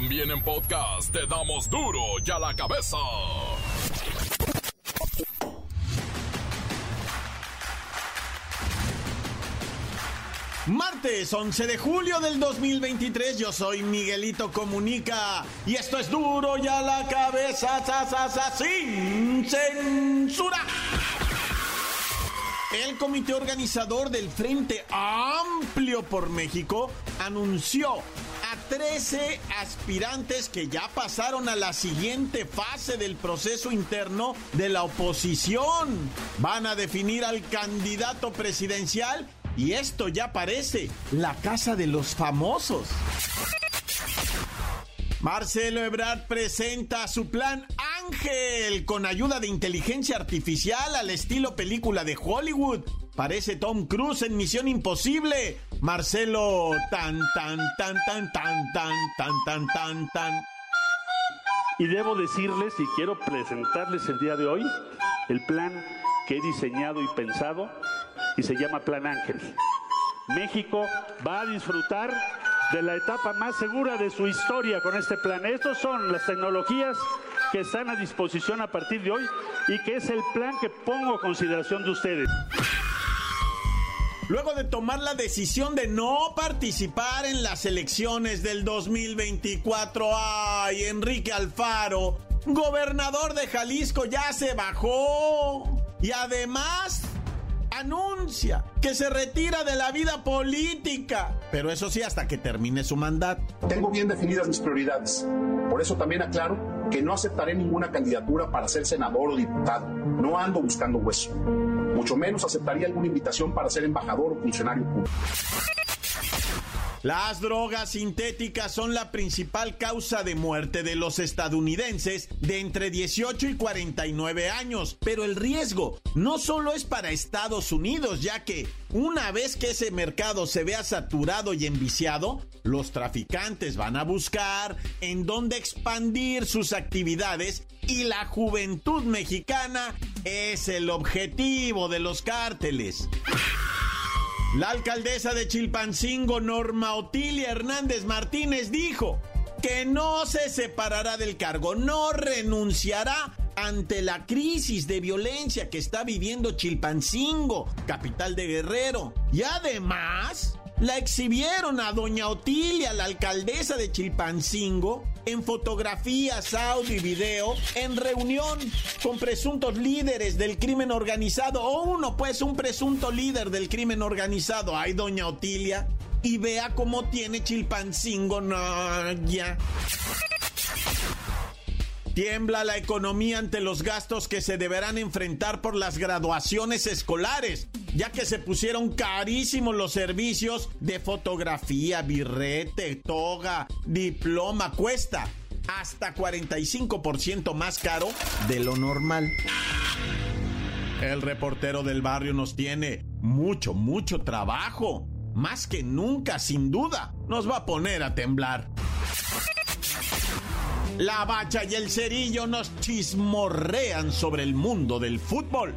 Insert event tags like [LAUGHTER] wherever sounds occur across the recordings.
También en podcast te damos duro y a la cabeza. Martes 11 de julio del 2023, yo soy Miguelito Comunica y esto es duro y a la cabeza, sin censura. El comité organizador del Frente Amplio por México anunció 13 aspirantes que ya pasaron a la siguiente fase del proceso interno de la oposición. Van a definir al candidato presidencial y esto ya parece la casa de los famosos. Marcelo Ebrard presenta su plan Ángel con ayuda de inteligencia artificial al estilo película de Hollywood. Parece Tom Cruise en Misión Imposible. Marcelo tan tan tan tan tan tan tan tan tan tan. Y debo decirles y quiero presentarles el día de hoy el plan que he diseñado y pensado y se llama Plan Ángel. México va a disfrutar de la etapa más segura de su historia con este plan. Estos son las tecnologías que están a disposición a partir de hoy y que es el plan que pongo a consideración de ustedes. Luego de tomar la decisión de no participar en las elecciones del 2024, ay, Enrique Alfaro, gobernador de Jalisco, ya se bajó. Y además anuncia que se retira de la vida política, pero eso sí hasta que termine su mandato. Tengo bien definidas mis prioridades. Por eso también aclaro que no aceptaré ninguna candidatura para ser senador o diputado. No ando buscando hueso. Mucho menos aceptaría alguna invitación para ser embajador o funcionario público. Las drogas sintéticas son la principal causa de muerte de los estadounidenses de entre 18 y 49 años, pero el riesgo no solo es para Estados Unidos, ya que una vez que ese mercado se vea saturado y enviciado, los traficantes van a buscar en dónde expandir sus actividades y la juventud mexicana es el objetivo de los cárteles. La alcaldesa de Chilpancingo, Norma Otilia Hernández Martínez, dijo que no se separará del cargo, no renunciará ante la crisis de violencia que está viviendo Chilpancingo, capital de Guerrero. Y además, la exhibieron a doña Otilia, la alcaldesa de Chilpancingo, en fotografías, audio y video, en reunión con presuntos líderes del crimen organizado, o uno, pues, un presunto líder del crimen organizado. Ay, doña Otilia. Y vea cómo tiene Chilpancingo, no, ya. Tiembla la economía ante los gastos que se deberán enfrentar por las graduaciones escolares, ya que se pusieron carísimos los servicios de fotografía, birrete, toga, diploma, cuesta hasta 45% más caro de lo normal. El reportero del barrio nos tiene mucho, mucho trabajo. Más que nunca, sin duda, nos va a poner a temblar. La bacha y el cerillo nos chismorrean sobre el mundo del fútbol.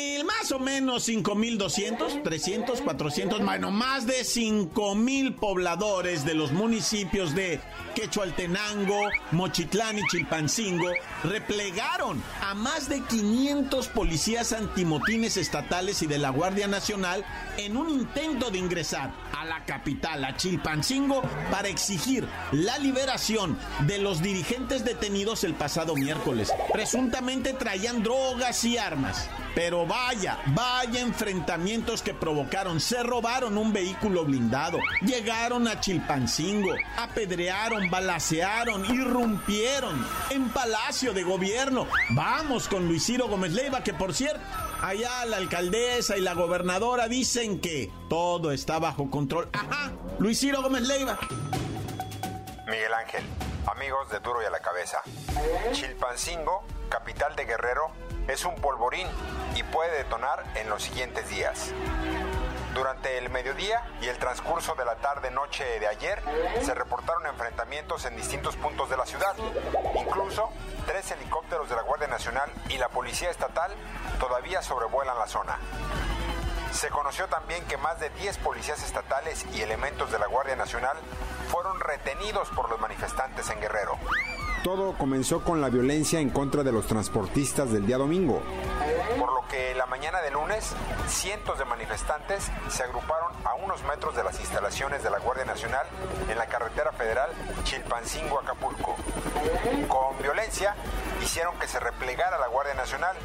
o menos 5 mil 200, 300, 400, bueno, más de 5 mil pobladores de los municipios de Quechualtenango, Mochitlán y Chilpancingo replegaron a más de 500 policías antimotines estatales y de la Guardia Nacional en un intento de ingresar a la capital, a Chilpancingo, para exigir la liberación de los dirigentes detenidos el pasado miércoles. Presuntamente traían drogas y armas. Pero vaya, vaya enfrentamientos que provocaron. Se robaron un vehículo blindado, llegaron a Chilpancingo, apedrearon, balacearon, irrumpieron en Palacio de Gobierno. Vamos con Luis Ciro Gómez Leiva, que por cierto, allá la alcaldesa y la gobernadora dicen que todo está bajo control. Ajá, Luis Ciro Gómez Leiva. Miguel Ángel, amigos de Duro y a la Cabeza. Chilpancingo, capital de Guerrero, es un polvorín y puede detonar en los siguientes días. Durante el mediodía y el transcurso de la tarde-noche de ayer se reportaron enfrentamientos en distintos puntos de la ciudad. Incluso tres helicópteros de la Guardia Nacional y la Policía Estatal todavía sobrevuelan la zona. Se conoció también que más de 10 policías estatales y elementos de la Guardia Nacional fueron retenidos por los manifestantes en Guerrero. Todo comenzó con la violencia en contra de los transportistas del día domingo. Por lo que la mañana de lunes, cientos de manifestantes se agruparon a unos metros de las instalaciones de la Guardia Nacional en la carretera federal Chilpancingo-Acapulco. Con violencia, hicieron que se replegara la Guardia Nacional.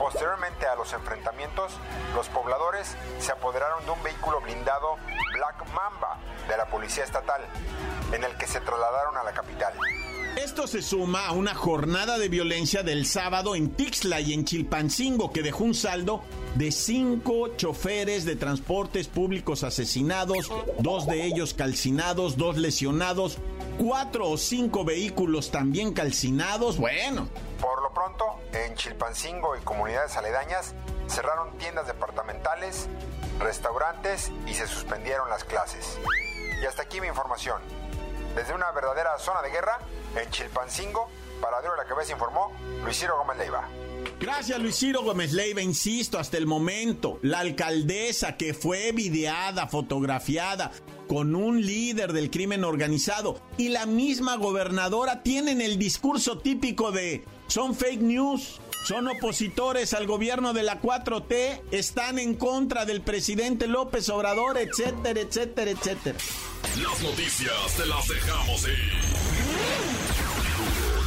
Posteriormente a los enfrentamientos, los pobladores se apoderaron de un vehículo blindado Black Mamba de la Policía Estatal, en el que se trasladaron a la capital. Esto se suma a una jornada de violencia del sábado en Tixla y en Chilpancingo que dejó un saldo de cinco choferes de transportes públicos asesinados, dos de ellos calcinados, dos lesionados, cuatro o cinco vehículos también calcinados. Bueno. Por lo pronto, en Chilpancingo y comunidades aledañas cerraron tiendas departamentales, restaurantes y se suspendieron las clases. Y hasta aquí mi información. Desde una verdadera zona de guerra, en Chilpancingo, para Duro la Cabeza informó Luis Ciro Gómez Leiva. Gracias Luis Ciro Gómez Leiva, insisto, hasta el momento, la alcaldesa que fue videada, fotografiada con un líder del crimen organizado y la misma gobernadora tienen el discurso típico de son fake news, son opositores al gobierno de la 4T, están en contra del presidente López Obrador, etcétera, etcétera, etcétera. Las noticias te las dejamos ir.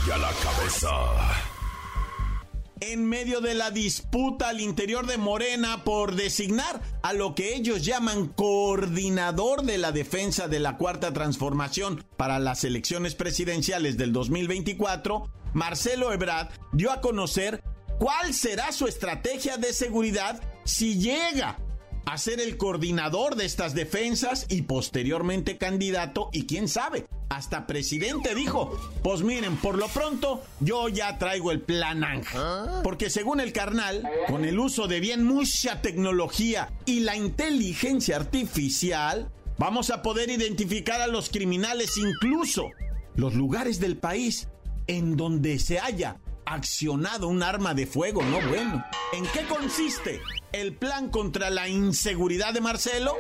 Y a la cabeza. En medio de la disputa al interior de Morena por designar a lo que ellos llaman coordinador de la defensa de la cuarta transformación para las elecciones presidenciales del 2024, Marcelo Ebrard dio a conocer cuál será su estrategia de seguridad si llega a ser el coordinador de estas defensas y posteriormente candidato y quién sabe, hasta presidente dijo, pues miren, por lo pronto yo ya traigo el plan Ángel. Porque según el carnal, con el uso de bien mucha tecnología y la inteligencia artificial, vamos a poder identificar a los criminales incluso los lugares del país en donde se haya accionado un arma de fuego, no bueno. ¿En qué consiste el plan contra la inseguridad de Marcelo?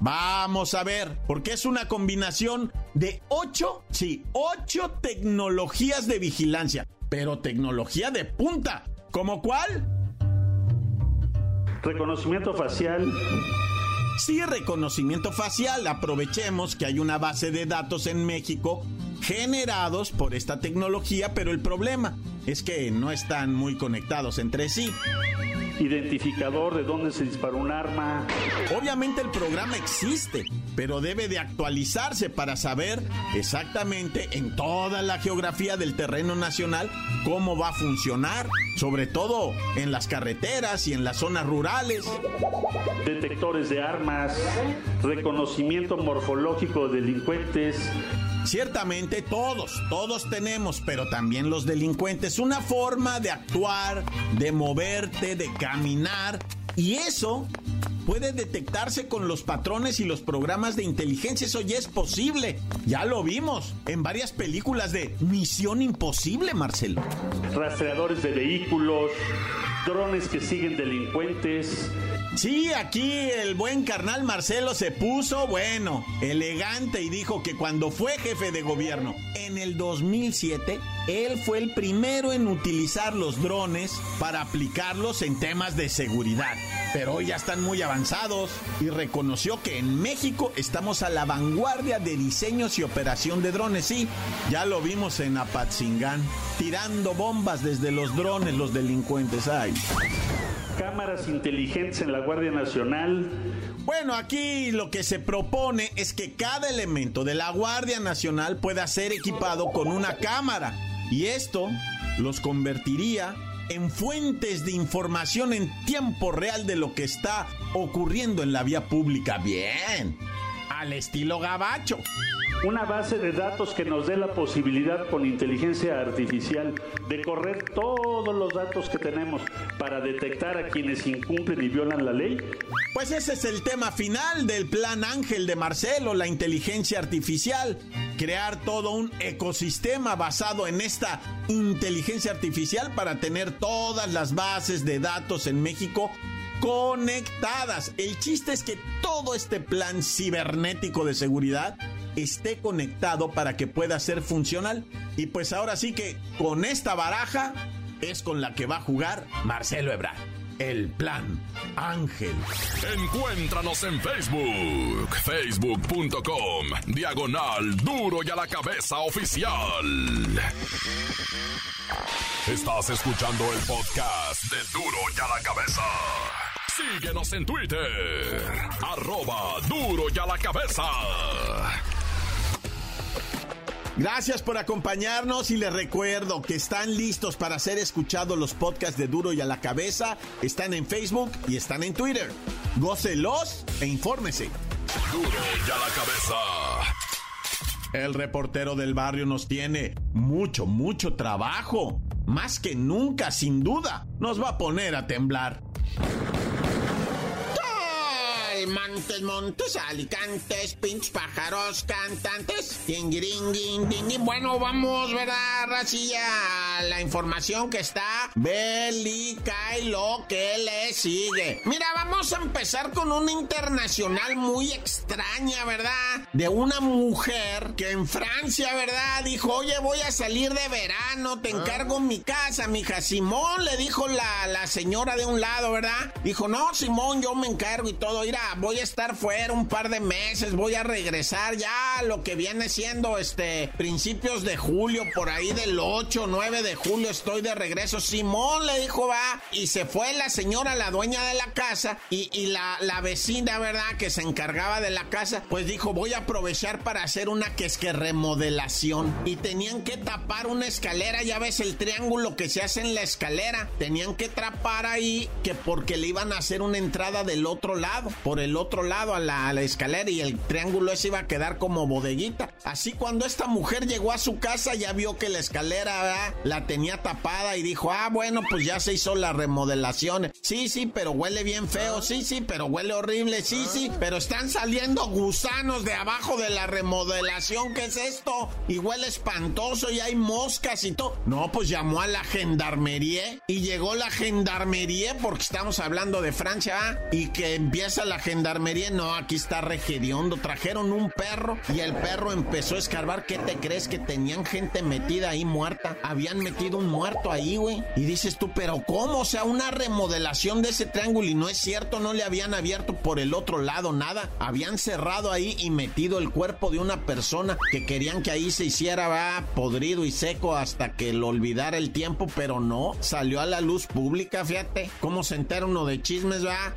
Vamos a ver, porque es una combinación de ocho, sí, ocho tecnologías de vigilancia, pero tecnología de punta. ¿Como cuál? Reconocimiento facial. Sí, reconocimiento facial. Aprovechemos que hay una base de datos en México generados por esta tecnología, pero el problema es que no están muy conectados entre sí. Identificador de dónde se disparó un arma. Obviamente el programa existe, pero debe de actualizarse para saber exactamente en toda la geografía del terreno nacional cómo va a funcionar, sobre todo en las carreteras y en las zonas rurales. Detectores de armas, reconocimiento morfológico de delincuentes, Ciertamente todos, todos tenemos, pero también los delincuentes, una forma de actuar, de moverte, de caminar. Y eso puede detectarse con los patrones y los programas de inteligencia. Eso ya es posible. Ya lo vimos en varias películas de Misión Imposible, Marcelo. Rastreadores de vehículos, drones que siguen delincuentes Sí, aquí el buen carnal Marcelo se puso, bueno, elegante y dijo que cuando fue jefe de gobierno en el 2007, él fue el primero en utilizar los drones para aplicarlos en temas de seguridad. Pero hoy ya están muy avanzados y reconoció que en México estamos a la vanguardia de diseños y operación de drones. Sí, ya lo vimos en Apatzingán, tirando bombas desde los drones los delincuentes. Ay. Cámaras inteligentes en la Guardia Nacional. Bueno, aquí lo que se propone es que cada elemento de la Guardia Nacional pueda ser equipado con una cámara y esto los convertiría en fuentes de información en tiempo real de lo que está ocurriendo en la vía pública. Bien, al estilo gabacho una base de datos que nos dé la posibilidad con inteligencia artificial de correr todos los datos que tenemos para detectar a quienes incumplen y violan la ley? Pues ese es el tema final del plan Ángel de Marcelo, la inteligencia artificial. Crear todo un ecosistema basado en esta inteligencia artificial para tener todas las bases de datos en México conectadas. El chiste es que todo este plan cibernético de seguridad esté conectado para que pueda ser funcional. Y pues ahora sí que con esta baraja es con la que va a jugar Marcelo Ebrard. El plan Ángel. Encuéntranos en Facebook, facebook.com, diagonal duro y a la cabeza oficial. Estás escuchando el podcast de duro y a la cabeza. Síguenos en Twitter, arroba duro y a la cabeza. Gracias por acompañarnos y les recuerdo que están listos para ser escuchados los podcasts de Duro y a la Cabeza. Están en Facebook y están en Twitter. Gócelos e infórmese. Duro y a la Cabeza. El reportero del barrio nos tiene mucho, mucho trabajo. Más que nunca, sin duda, nos va a poner a temblar. Montes, montes, alicantes, pinch pájaros, cantantes, ding, Bueno, vamos, ¿verdad, Racilla? La información que está bélica y lo que le sigue. Mira, vamos a empezar con una internacional muy extraña, ¿verdad? De una mujer que en Francia, ¿verdad? Dijo, oye, voy a salir de verano, te encargo mi casa, mija. Simón, le dijo la, la señora de un lado, ¿verdad? Dijo, no, Simón, yo me encargo y todo. Mira, voy a estar fuera un par de meses, voy a regresar ya lo que viene siendo este principios de julio, por ahí del 8, 9 de julio estoy de regreso. Simón le dijo, va, y se fue la señora, la dueña de la casa, y, y la, la vecina, ¿verdad? Que se encargaba de la casa, pues dijo, voy a aprovechar para hacer una que es que remodelación. Y tenían que tapar una escalera, ya ves el triángulo que se hace en la escalera. Tenían que trapar ahí que porque le iban a hacer una entrada del otro lado, por el otro lado a la, escalera y el triángulo ese iba a quedar como bodeguita. Así cuando esta mujer llegó a su casa ya vio que la escalera la tenía tapada y dijo, ah, bueno, pues ya se hizo la remodelación. Sí, sí, pero huele bien feo. Sí, sí, pero huele horrible. Sí, sí, pero están saliendo gusanos de abajo de la remodelación. ¿Qué es esto? Y huele espantoso y hay moscas y todo. No, pues llamó a la gendarmería y llegó la gendarmería porque estamos hablando de Francia y que empieza la gendarmería, no, aquí está regediondo. Trajeron un perro y el perro empezó a escarbar. ¿Qué te crees que tenían gente metida ahí muerta? Habían metido un muerto ahí, güey. Y dices tú, pero ¿cómo? O sea, una remodelación de ese triángulo y no es cierto, no le habían abierto por el otro lado nada. Habían cerrado ahí y metido el cuerpo de una persona que querían que ahí se hiciera va podrido y seco hasta que lo olvidara el tiempo, pero no, salió a la luz pública, fíjate, cómo se entera uno de chismes, va.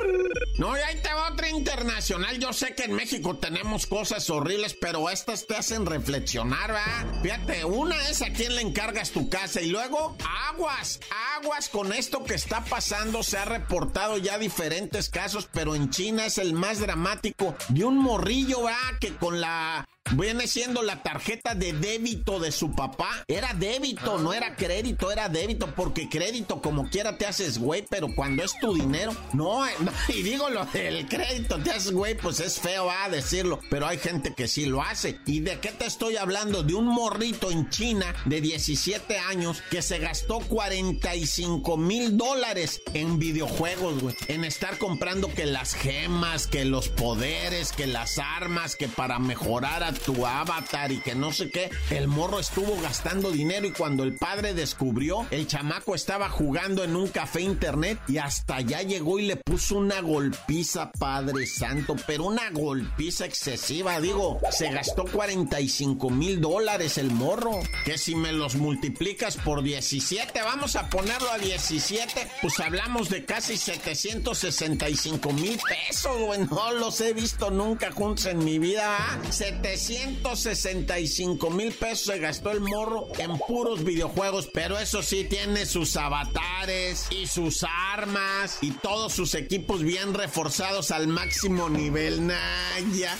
Woo! [LAUGHS] No, y ahí te va otra internacional. Yo sé que en México tenemos cosas horribles, pero estas te hacen reflexionar, ¿va? Fíjate, una es a quién le encargas tu casa y luego aguas, aguas con esto que está pasando. Se ha reportado ya diferentes casos, pero en China es el más dramático de un morrillo, ¿va? Que con la viene siendo la tarjeta de débito de su papá. Era débito, no era crédito, era débito, porque crédito como quiera te haces güey, pero cuando es tu dinero, no, eh, [LAUGHS] y digo lo del crédito, te haces güey, pues es feo a decirlo, pero hay gente que sí lo hace. ¿Y de qué te estoy hablando? De un morrito en China de 17 años que se gastó 45 mil dólares en videojuegos, güey, en estar comprando que las gemas, que los poderes, que las armas, que para mejorar a tu avatar y que no sé qué. El morro estuvo gastando dinero y cuando el padre descubrió, el chamaco estaba jugando en un café internet y hasta allá llegó y le puso una golpe golpiza, Padre Santo, pero una golpiza excesiva, digo, se gastó 45 mil dólares el morro, que si me los multiplicas por 17, vamos a ponerlo a 17, pues hablamos de casi 765 mil pesos, no los he visto nunca juntos en mi vida, 765 mil pesos se gastó el morro en puros videojuegos, pero eso sí tiene sus avatares y sus armas y todos sus equipos bien reforzados al máximo nivel. Naya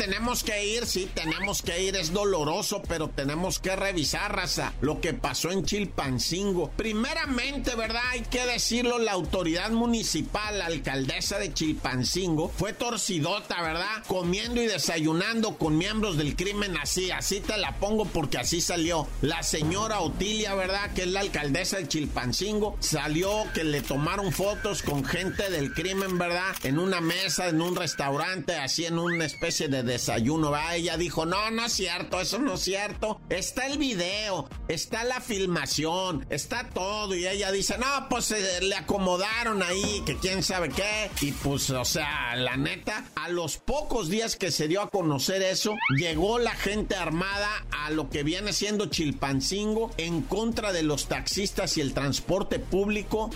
tenemos que ir, sí, tenemos que ir, es doloroso, pero tenemos que revisar, raza, lo que pasó en Chilpancingo. Primeramente, ¿verdad? Hay que decirlo, la autoridad municipal, la alcaldesa de Chilpancingo, fue torcidota, ¿verdad? Comiendo y desayunando con miembros del crimen así, así te la pongo porque así salió. La señora Otilia, ¿verdad? Que es la alcaldesa de Chilpancingo, salió que le tomaron fotos con gente del crimen, ¿verdad? En una mesa, en un restaurante, así en una especie de desayuno, va. Ella dijo, no, no es cierto, eso no es cierto. Está el video, está la filmación, está todo. Y ella dice, no, pues eh, le acomodaron ahí, que quién sabe qué. Y pues, o sea, la neta, a los pocos días que se dio a conocer eso, llegó la gente armada a lo que viene siendo Chilpancingo en contra de los taxistas y el transporte público.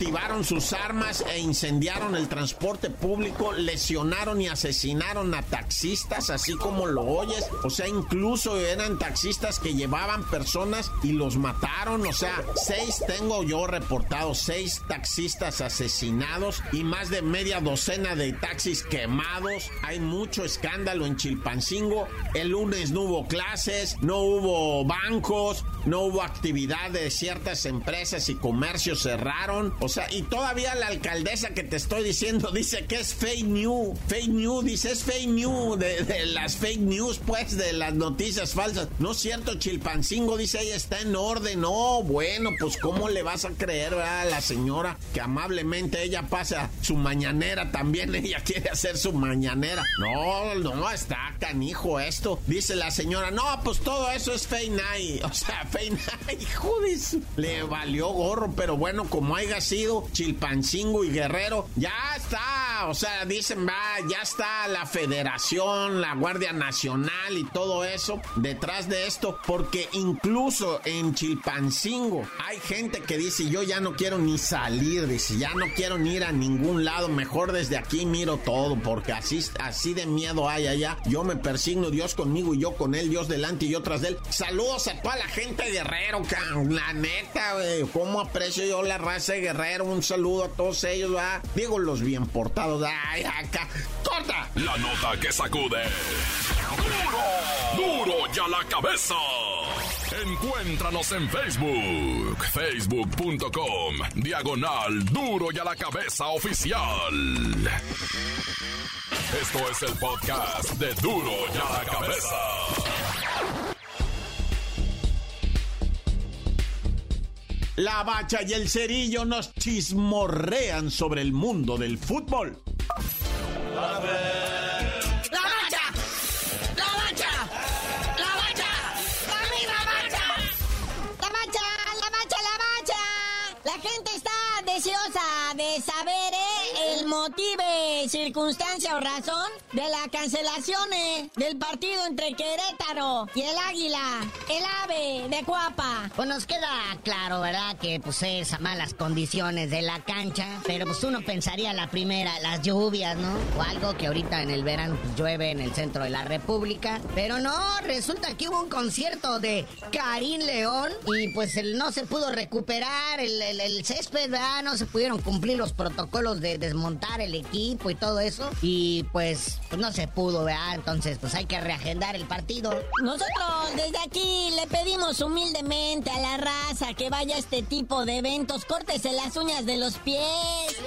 Activaron sus armas e incendiaron el transporte público, lesionaron y asesinaron a taxistas así como lo oyes. O sea, incluso eran taxistas que llevaban personas y los mataron. O sea, seis tengo yo reportados, seis taxistas asesinados y más de media docena de taxis quemados. Hay mucho escándalo en Chilpancingo. El lunes no hubo clases, no hubo bancos, no hubo actividad de ciertas empresas y comercios cerraron. Y todavía la alcaldesa que te estoy diciendo dice que es fake news. Fake news, dice es fake news de, las fake news, pues, de las noticias falsas. No es cierto, Chilpancingo, dice ella, está en orden. No, bueno, pues, ¿cómo le vas a creer a la señora que amablemente ella pasa su mañanera también? [LAUGHS] Ella quiere hacer su mañanera. No, no, está canijo esto. Dice la señora, no, pues todo eso es fake night. [LAUGHS] O sea, fake night, joder. Le valió gorro, pero bueno, como haya sido Chilpancingo y Guerrero, ya está. O sea, dicen, va, ya está la federación la Guardia Nacional y todo eso detrás de esto, porque incluso en Chilpancingo hay gente que dice, yo ya no quiero ni salir, dice, ya no quiero ni ir a ningún lado, mejor desde aquí miro todo, porque así, así de miedo hay allá. Yo me persigno, Dios conmigo y yo con él, Dios delante y yo tras de él. Saludos a toda la gente Guerrero, la neta, güey, cómo aprecio yo la raza de Guerrero, un saludo a todos ellos, va. Digo los bien portados, ay, acá, corta. La nota que sacó ¡Duro! ¡Duro ya la cabeza! Encuéntranos en Facebook, facebook.com, diagonal Duro y a la cabeza oficial. Esto es el podcast de Duro y a la cabeza. La bacha y el cerillo nos chismorrean sobre el mundo del fútbol. Circunstancia o razón de la cancelación eh, del partido entre Querétaro y el Águila, el ave de Cuapa. Pues nos queda claro, ¿verdad? Que pues es a malas condiciones de la cancha, pero pues uno pensaría la primera, las lluvias, ¿no? O algo que ahorita en el verano pues, llueve en el centro de la República, pero no, resulta que hubo un concierto de Karim León y pues él no se pudo recuperar el, el césped, ¿verdad? No se pudieron cumplir los protocolos de desmontar el equipo y todo eso. Y pues, pues no se pudo, ¿verdad? Entonces, pues hay que reagendar el partido. Nosotros desde aquí le pedimos humildemente a la raza que vaya a este tipo de eventos. Córtese las uñas de los pies.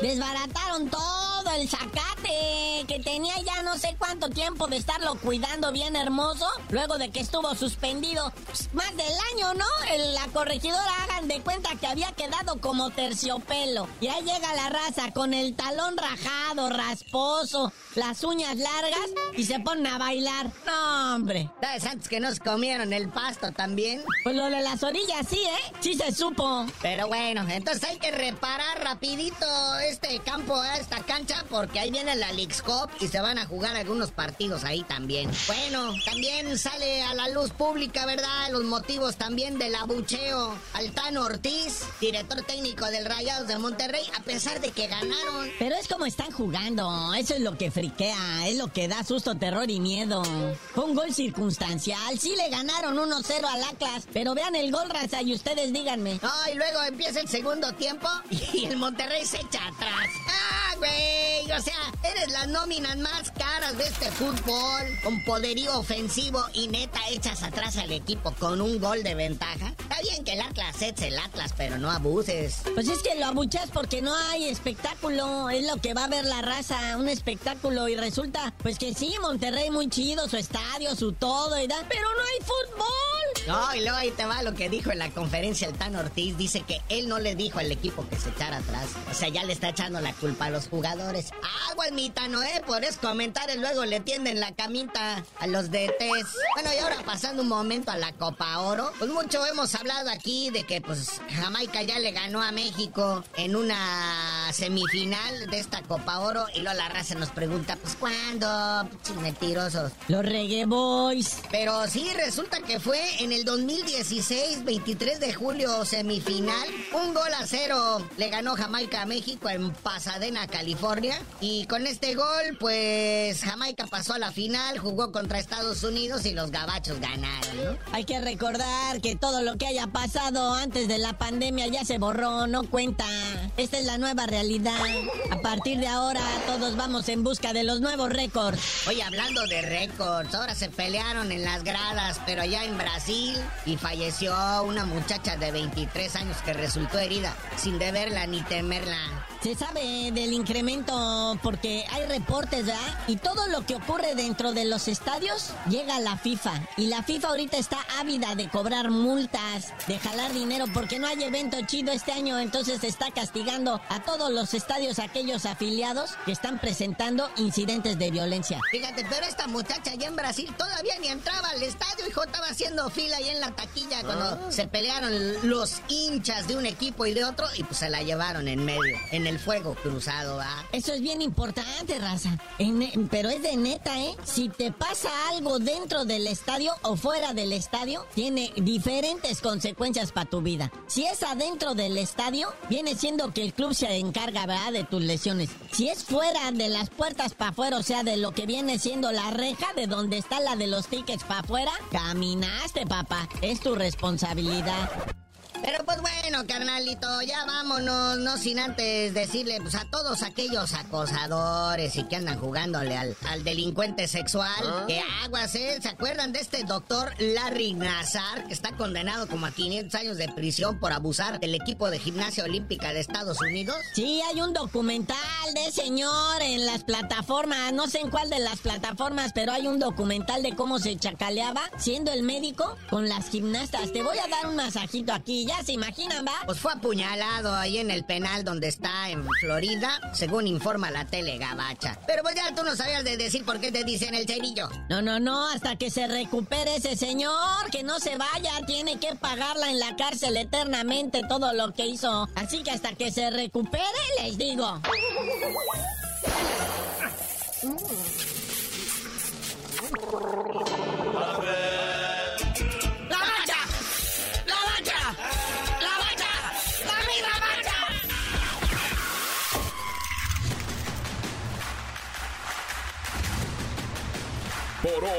Desbarataron todo todo el zacate que tenía ya no sé cuánto tiempo de estarlo cuidando bien hermoso, luego de que estuvo suspendido pues, más del año, ¿no? la corregidora hagan de cuenta que había quedado como terciopelo. Y ahí llega la raza con el talón rajado, rasposo, las uñas largas y se ponen a bailar. No, hombre. ¿Sabes antes que nos comieron el pasto también? Pues lo de las orillas sí, ¿eh? Sí se supo. Pero bueno, entonces hay que reparar rapidito este campo, esta cancha, porque ahí viene la Leagues Cup y se van a jugar algunos partidos ahí también. Bueno, también sale a la luz pública, ¿verdad? Los motivos también del abucheo. Altano Ortiz, director técnico del Rayados de Monterrey, a pesar de que ganaron. Pero es como están jugando, eso es lo que friquea, es lo que da susto, terror y miedo. Fue un gol circunstancial, sí le ganaron 1-0 al Atlas, pero vean el gol, raza, y ustedes díganme. Oh, y luego empieza el segundo tiempo y el Monterrey se echa atrás. ¡Ah, güey! O sea, eres las nóminas más caras de este fútbol, con poderío ofensivo y neta echas atrás al equipo con un gol de ventaja. Está bien que el Atlas es el Atlas, pero no abuses. Pues es que lo abuchas porque no hay espectáculo, es lo que va a ver la raza, un espectáculo y resulta, pues que sí, Monterrey muy chido, su estadio, su todo da, pero no hay fútbol. No, y luego ahí te va lo que dijo en la conferencia el Tan Ortiz, dice que él no le dijo al equipo que se echara atrás, o sea, ya le está echando la culpa a los jugadores. Agua el mitano, ¿eh? Por eso comentarios luego le tienden la camita a los DTs. Bueno, y ahora pasando un momento a la Copa Oro, pues mucho hemos hablado aquí de que pues Jamaica ya le ganó a México en una semifinal de esta Copa Oro y luego la raza nos pregunta, pues ¿cuándo? mentirosos. Los Reggae Boys. Pero sí, resulta que fue en el 2016, 23 de julio, semifinal. Un gol a cero le ganó Jamaica a México en Pasadena, California. Y con este gol, pues Jamaica pasó a la final, jugó contra Estados Unidos y los gabachos ganaron, ¿no? Hay que recordar que todo lo que haya pasado antes de la pandemia ya se borró, no cuenta. Esta es la nueva realidad. A partir de ahora, todos vamos en busca de los nuevos récords. Oye, hablando de récords, ahora se pelearon en las gradas, pero allá en Brasil, y falleció una muchacha de 23 años que resultó herida, sin deberla ni temerla. Se sabe del incremento porque hay reportes, ¿verdad? Y todo lo que ocurre dentro de los estadios llega a la FIFA. Y la FIFA ahorita está ávida de cobrar multas, de jalar dinero, porque no hay evento chido este año. Entonces está castigando a todos los estadios, aquellos afiliados que están presentando incidentes de violencia. Fíjate, pero esta muchacha allá en Brasil todavía ni entraba al estadio, hijo, estaba haciendo fila ahí en la taquilla cuando ah. se pelearon los hinchas de un equipo y de otro y pues se la llevaron en medio, en el fuego cruzado, ¿va? Eso es bien importante, raza. pero es de neta, ¿eh? Si te pasa algo dentro del estadio o fuera del estadio, tiene diferentes consecuencias para tu vida. Si es adentro del estadio, viene siendo que el club se encarga. De tus lesiones. Si es fuera de las puertas para afuera, o sea, de lo que viene siendo la reja de donde está la de los tickets para afuera, caminaste, papá. Es tu responsabilidad. Pero pues bueno, carnalito, ya vámonos, no sin antes decirle pues, a todos aquellos acosadores y que andan jugándole al, al delincuente sexual, ¿Ah? que aguas, ¿eh? ¿Se acuerdan de este doctor Larry Nazar, que está condenado como a 500 años de prisión por abusar del equipo de gimnasia olímpica de Estados Unidos? Sí, hay un documental de señor en las plataformas, no sé en cuál de las plataformas, pero hay un documental de cómo se chacaleaba siendo el médico con las gimnastas. Te voy a dar un masajito aquí, ya se imaginan, ¿va? Pues fue apuñalado ahí en el penal donde está en Florida, según informa la tele gabacha. Pero pues ya tú no sabías de decir por qué te dicen el cerillo. No, no, no, hasta que se recupere ese señor, que no se vaya, tiene que pagarla en la cárcel eternamente todo lo que hizo. Así que hasta que se recupere, les digo.